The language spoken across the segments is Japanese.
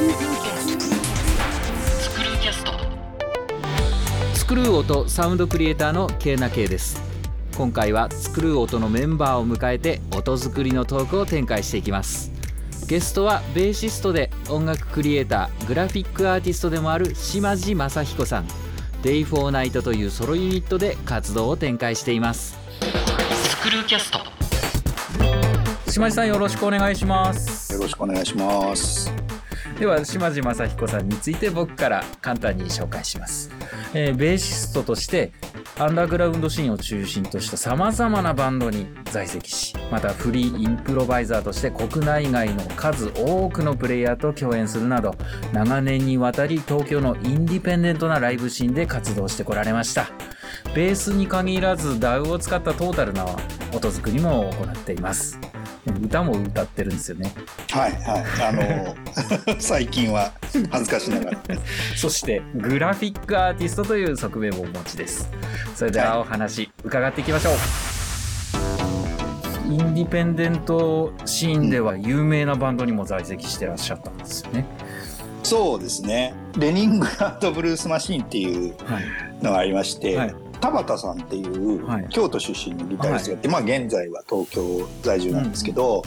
スクルーキャスト。スクルー音サウンドクリエイターのケイナケイです。今回はスクルー音のメンバーを迎えて音作りのトークを展開していきます。ゲストはベーシストで音楽クリエイターグラフィックアーティストでもある島地正彦さん。デイフォーナイトというソロユニットで活動を展開しています。スクルーキャスト。島地さんよろしくお願いします。よろしくお願いします。では島地正彦さんについて僕から簡単に紹介します、えーベーシストとしてアンダーグラウンドシーンを中心としたさまざまなバンドに在籍しまたフリーインプロバイザーとして国内外の数多くのプレイヤーと共演するなど長年にわたり東京のインディペンデントなライブシーンで活動してこられました。ベースに限らず DAW を使ったトータルな音作りも行っています。歌も歌ってるんですよねはいはい。あの 最近は恥ずかしながら。そしてグラフィックアーティストという側面もお持ちです。それではお話伺っていきましょう。インディペンデントシーンでは有名なバンドにも在籍してらっしゃったんですよね。そうですね。レニングラードブルースマシーンっていうはい。のがありまして、はい田畑さんっていうはい京都出身のギタリストがいて、まあ現在は東京在住なんですけど、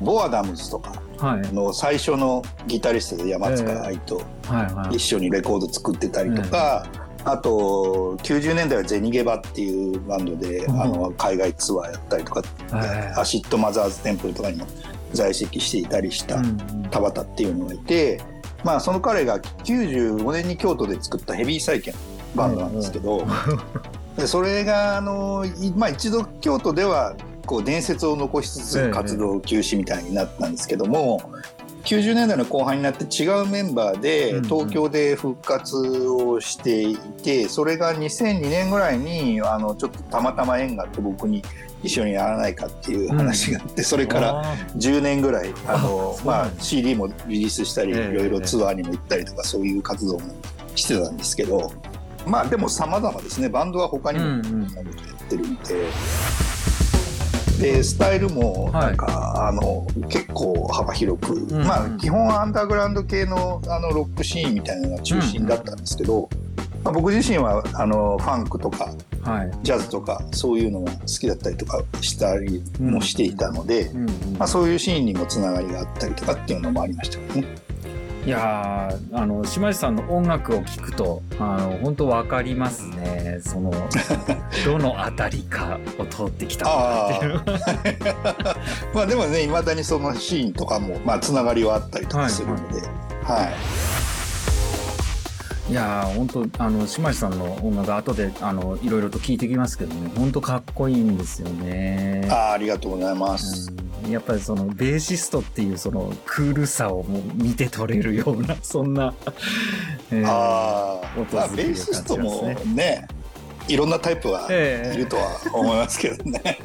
ボアダムズとかはい。の最初のギタリストで山塚愛とはい。はい。一緒にレコード作ってたりとか、あと90年代はゼニゲバっていうバンドで、うんあの海外ツアーやったりとか、はアシッドマザーズテンプルとかにも在籍していたりしたい。うん田畑っていうのがいて、まあその彼が95年に京都で作ったヘビーサイケンバンドなんですけど、でそれがあの、いまあ、一度京都ではこう伝説を残しつええつ活動休止みたいになったんですけども、90年代の後半になって違うメンバーうんでうん。東京で復活をしていてそれが2002年ぐらいにあのちょっとたまたま縁があって僕に一緒にやらないかっていう話があってそれからあ10年ぐらいあのまあ、CD もリリースしたりいええろいろツアーにも行ったりとかそういう活動もしてたんですけどまあでも様々ですねバンドは他にもうんうんいろんなことやってるんで。でスタイルもなんか、あの結構幅広く、んまあ基本はアンダーグラウンド系のあのロックシーンみたいなのが中心だったんですけど、まあ、僕自身はあのファンクとかーはい。ジャズとかそういうのが好きだったりとかしたりもしていたので、うんうんまあ、そういうシーンにもつながりがあったりとかっていうのもありましたけどね。いやーあの島地さんの音楽を聴くとあの本当わかりますね。その どのあたりかを通ってきたのかっていう。まあでもねいまだにそのシーンとかも、まあ、つながりはあったりとかするので、はい。いやー本当あの島地さんの音楽後であのいろいろと聞いてきますけどね。本当かっこいいんですよね。あーありがとうございます。うんやっぱりそのベーシストっていうそのクールさをもう見て取れるような そんな、えーあー。まあ、ベーシストもねいろんなタイプはいえ。えるとは思いますけどね。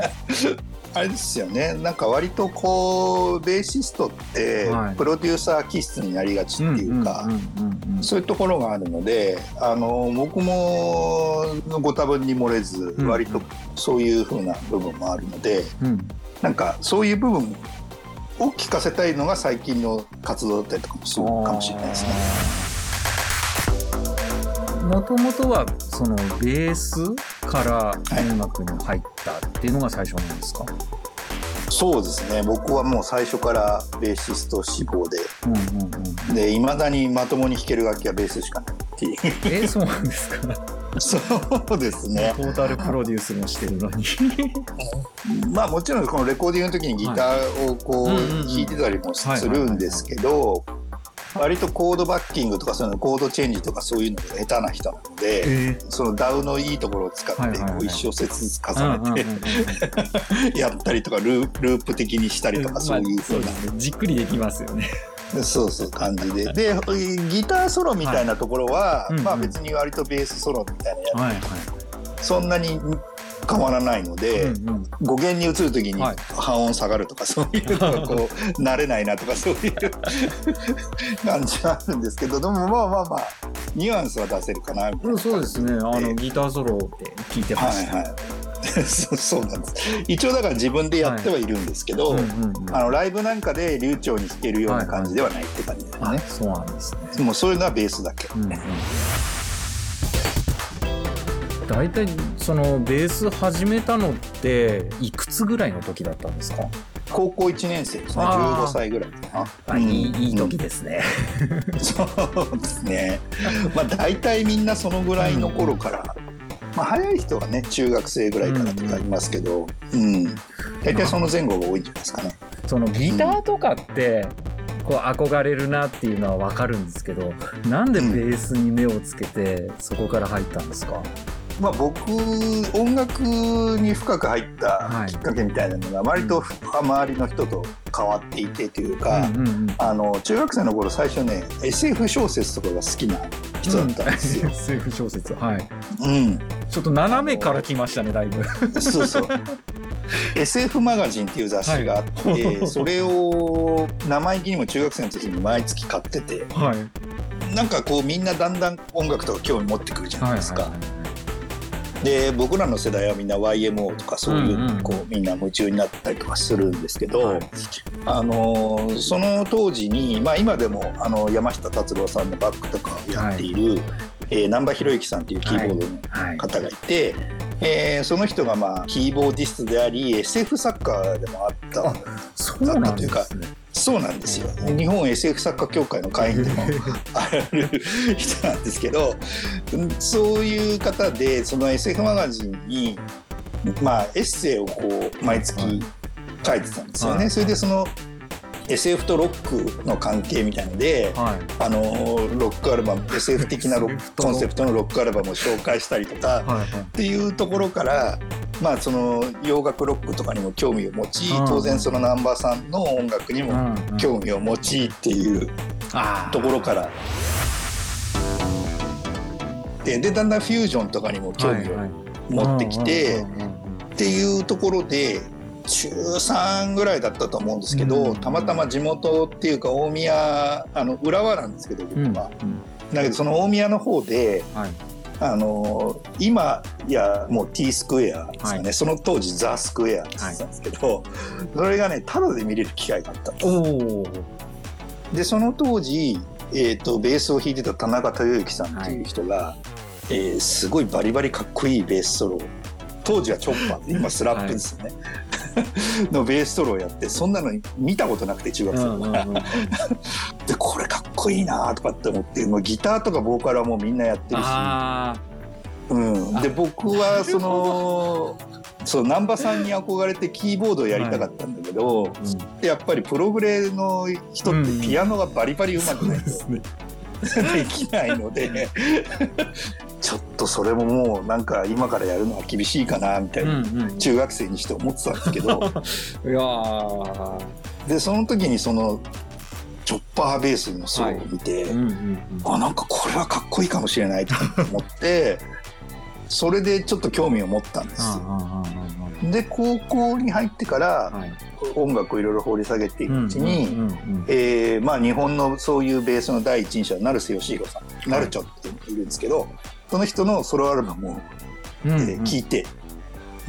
あれですよね。なんか割とこうベーシストってはい。プロデューサー気質になりがちっていうか、そういうところがあるのであの僕もご多分に漏れずうん割とそういう風な部分もあるので、うんなんかそういう部分を聞かせたいのが最近の活動だったりとかもするかもしれないですね。もともとはそのベースから音楽に入ったっていうのが最初なんですか、そうですね。僕はもう最初からベーシスト志望で。うんうんうん、でいまだにまともに弾ける楽器はベースしかないっていう。えーそうなんですか？そうですね。トータルプロデュースもしてるのに。まあもちろんこのレコーディングの時にギターをこう弾いてたりもするんですけど割とコードバッキングとかそのコードチェンジとかそういうのが下手な人なのでえそのダウのいいところを使ってこう一小節ずつ重ねてやったりとかルーループ的にしたりとかそういうふうな。まあね。じっくりできますよねそうそう感じで。でギターソロみたいなところは、まあ別に割とベースソロみたいな。やつ、そんなに変わらないので、語源に移る時にはい。半音下がるとかそういうのがこう 慣れないなとかそういう感じはあるんですけどでもまあまあまあニュアンスは出せるかなみたいなうんそうですね。あのギターソロって聞いてまはいはい そうなんです。一応だから自分でやってはいるんですけど、うんうんうん。あのライブなんかで流暢に弾けるような感じではないって感じだよあね、そうなんですね。もうそういうのはベースだけ、うんうん。大体そのベース始めたのっていくつぐらいの時だったんですか？高校1年生ですね。あー。15歳ぐらいかな。あ、いいうん。いい時ですね。そうですね。まあ大体みんなそのぐらいの頃から、まあ早い人はね中学生ぐらいからとかいますけど、うん、大体その前後が多いんじゃないですかね。そのギターとかってこう憧れるなっていうのは分かるんですけどなんでベースに目をつけてそこから入ったんですか、まあ僕音楽に深く入ったはい。きっかけみたいなのが割と周りの人と変わっていてというか、うんうんうんあの中学生の頃最初ね SF 小説とかが好きな人だったんですよ。SF 小説はいうん、ちょっと斜めから来ましたねだいぶそうそう。SF マガジンっていう雑誌があって、はいそれを生意気にも中学生の時に毎月買っててはいなんかこうみんなだんだん音楽とか興味持ってくるじゃないですか。はいはいで僕らの世代はみんな YMO とかそういうこう、みんな夢中になったりとかするんですけど、はい。あのーその当時に、まあ、今でもあの山下達郎さんのバックとかをやっている、えー難波博之さんっていうキーボードのはい。方がいて、えーその人がまあキーボーディストであり SF 作家でもあった。あそうなんですね。そうなんですよ。日本 SF 作家協会の会員でも ある人なんですけどうんそういう方でその SF マガジンにまあエッセイをこう毎月書いてたんですよね。はい。それでその SF とロックの関係みたいので、はい。あのロックアルバム SF 的なロックとコンセプトのロックアルバムを紹介したりとか、っていうところから、まあ、その洋楽ロックとかにも興味を持ち、うん。当然その南波さんの音楽にも興味を持ちっていうところから、ででだんだんフュージョンとかにも興味を持ってきてっていうところで中3ぐらいだったと思うんですけど、うん。たまたま地元っていうか大宮あの浦和なんですけど僕うん。は。うん。だけどその大宮の方ではい。あの今やもう T スクエアですかね、はい。その当時ザ・スクエアって言ってたんですけど、それがねタダで見れる機会があったんでその当時、えー、とベースを弾いてた田中豊之さんっていう人が、えーすごいバリバリかっこいいベースソロを当時はチョッパーで今スラップですよね、のベースソロをやってそんなの見たことなくて中学生の頃から、でこれかっこいいなとかって思ってもうギターとかボーカルはもうみんなやってるし。あうん、で僕はそのそう難波さんに憧れてキーボードをやりたかったんだけど、ーうん。やっぱりプログレの人ってピアノがバリバリ上手くないとすね。できないのでちょっとそれももうなんか今からやるのは厳しいかなみたいな、うん中学生にして思ってたんですけど。う んいやー。でその時にそのチョッパーベースのソロを見て、うんうんうん。あなんかこれはかっこいいかもしれないと思ってそれでちょっと興味を持ったんです。で高校に入ってから音楽をいろいろ掘り下げていくうちに、うんうんうんえーまあ、日本のそういうベースの第一人者成瀬義弘さん、ナルチョっているんですけどその人のソロアルバムを、うんえー聞いて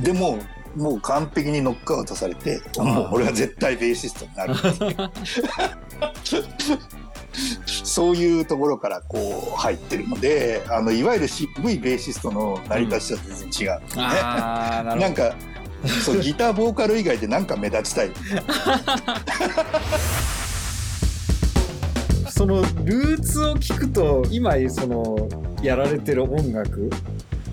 でもうもう完璧にノックアウトされてもう俺は絶対ベーシストになるっていう。そういうところからこう入ってるのであのいわゆる渋いベーシストの成り立ちとは全然違うね。あーななんかそうギターボーカル以外でなんか目立ちたい。そのルーツを聞くと今そのやられてる音楽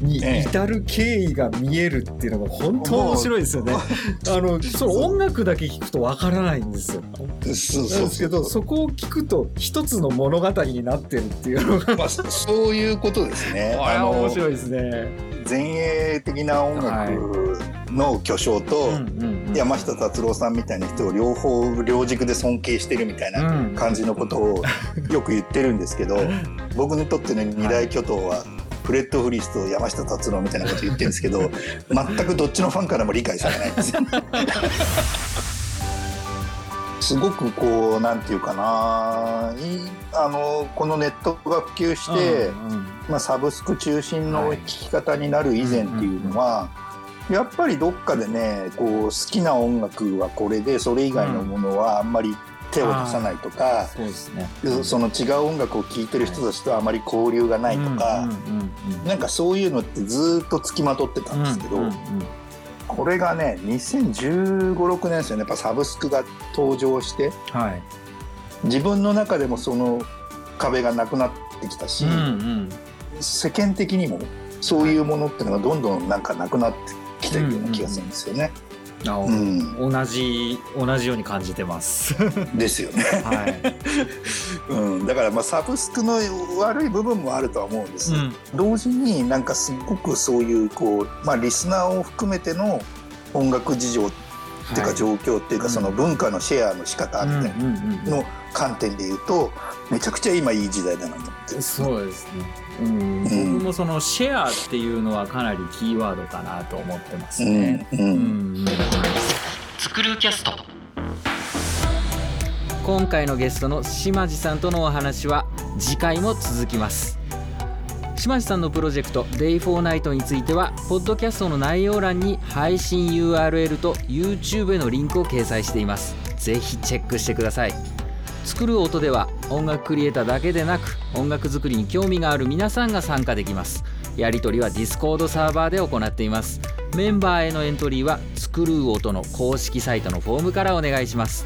にええ至る経緯が見えるっていうのが本当面白いですよね。あのその音楽だけ聞くとわからないんですよ。そうなんですけどそこを聞くと一つの物語になってるっていうのがまあ、そういうことですね。これは面い。白いですね。前衛的な音楽の巨匠と、山下達郎さんみたいな人を両方両軸で尊敬してるみたいなうん。感じのことをよく言ってるんですけど、僕にとっての二大巨頭は、フレッド・フリスと山下達郎みたいなこと言ってるんですけど 全くどっちのファンからも理解されないんですよ。すごくこうなんていうかなあのこのネットが普及して、まあ、サブスク中心の聴き方になる以前っていうのは、やっぱりどっかでねこう好きな音楽はこれでそれ以外のものはあんまり手を出さないとか、そうですね。その違う音楽を聴いてる人たちとあまり交流がないとか、うんうんうんなんかそういうのってずっとつきまとってたんですけど、うんうんうん。これがね2015、6年ですよねやっぱサブスクが登場してはい。自分の中でもその壁がなくなってきたし、うんうん。世間的にもそういうものっていうのがどんどんなんかなくなってような気がするんですよね。あうん。同じ同じように感じてます。ですよね。はい。うん、だからまあサブスクの悪い部分もあるとは思うんです、うん。同時になんかすごくそういうこう、まあ、リスナーを含めての音楽事情っていうか状況っていうか、うん。その文化のシェアの仕方みたいなの観点で言うとめちゃくちゃ今いい時代だなと思ってそうですね。うん、うん。僕もそのシェアっていうのはかなりキーワードかなと思ってますうね。んううん。ん作るキャスト。今回のゲストの島地さんとのお話は次回も続きます。島地さんのプロジェクト Day for Night についてはポッドキャストの内容欄に配信 URL と YouTube へのリンクを掲載しています。ぜひチェックしてください。作る音では音楽クリエイターだけでなく音楽作りに興味がある皆さんが参加できます。やり取りは Discord サーバーで行っています。メンバーへのエントリーは作る音の公式サイトのフォームからお願いします。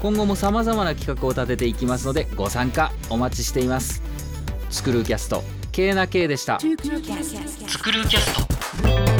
今後も様々な企画を立てていきますのでご参加お待ちしています。作るキャスト K な K でした。作るキャスト。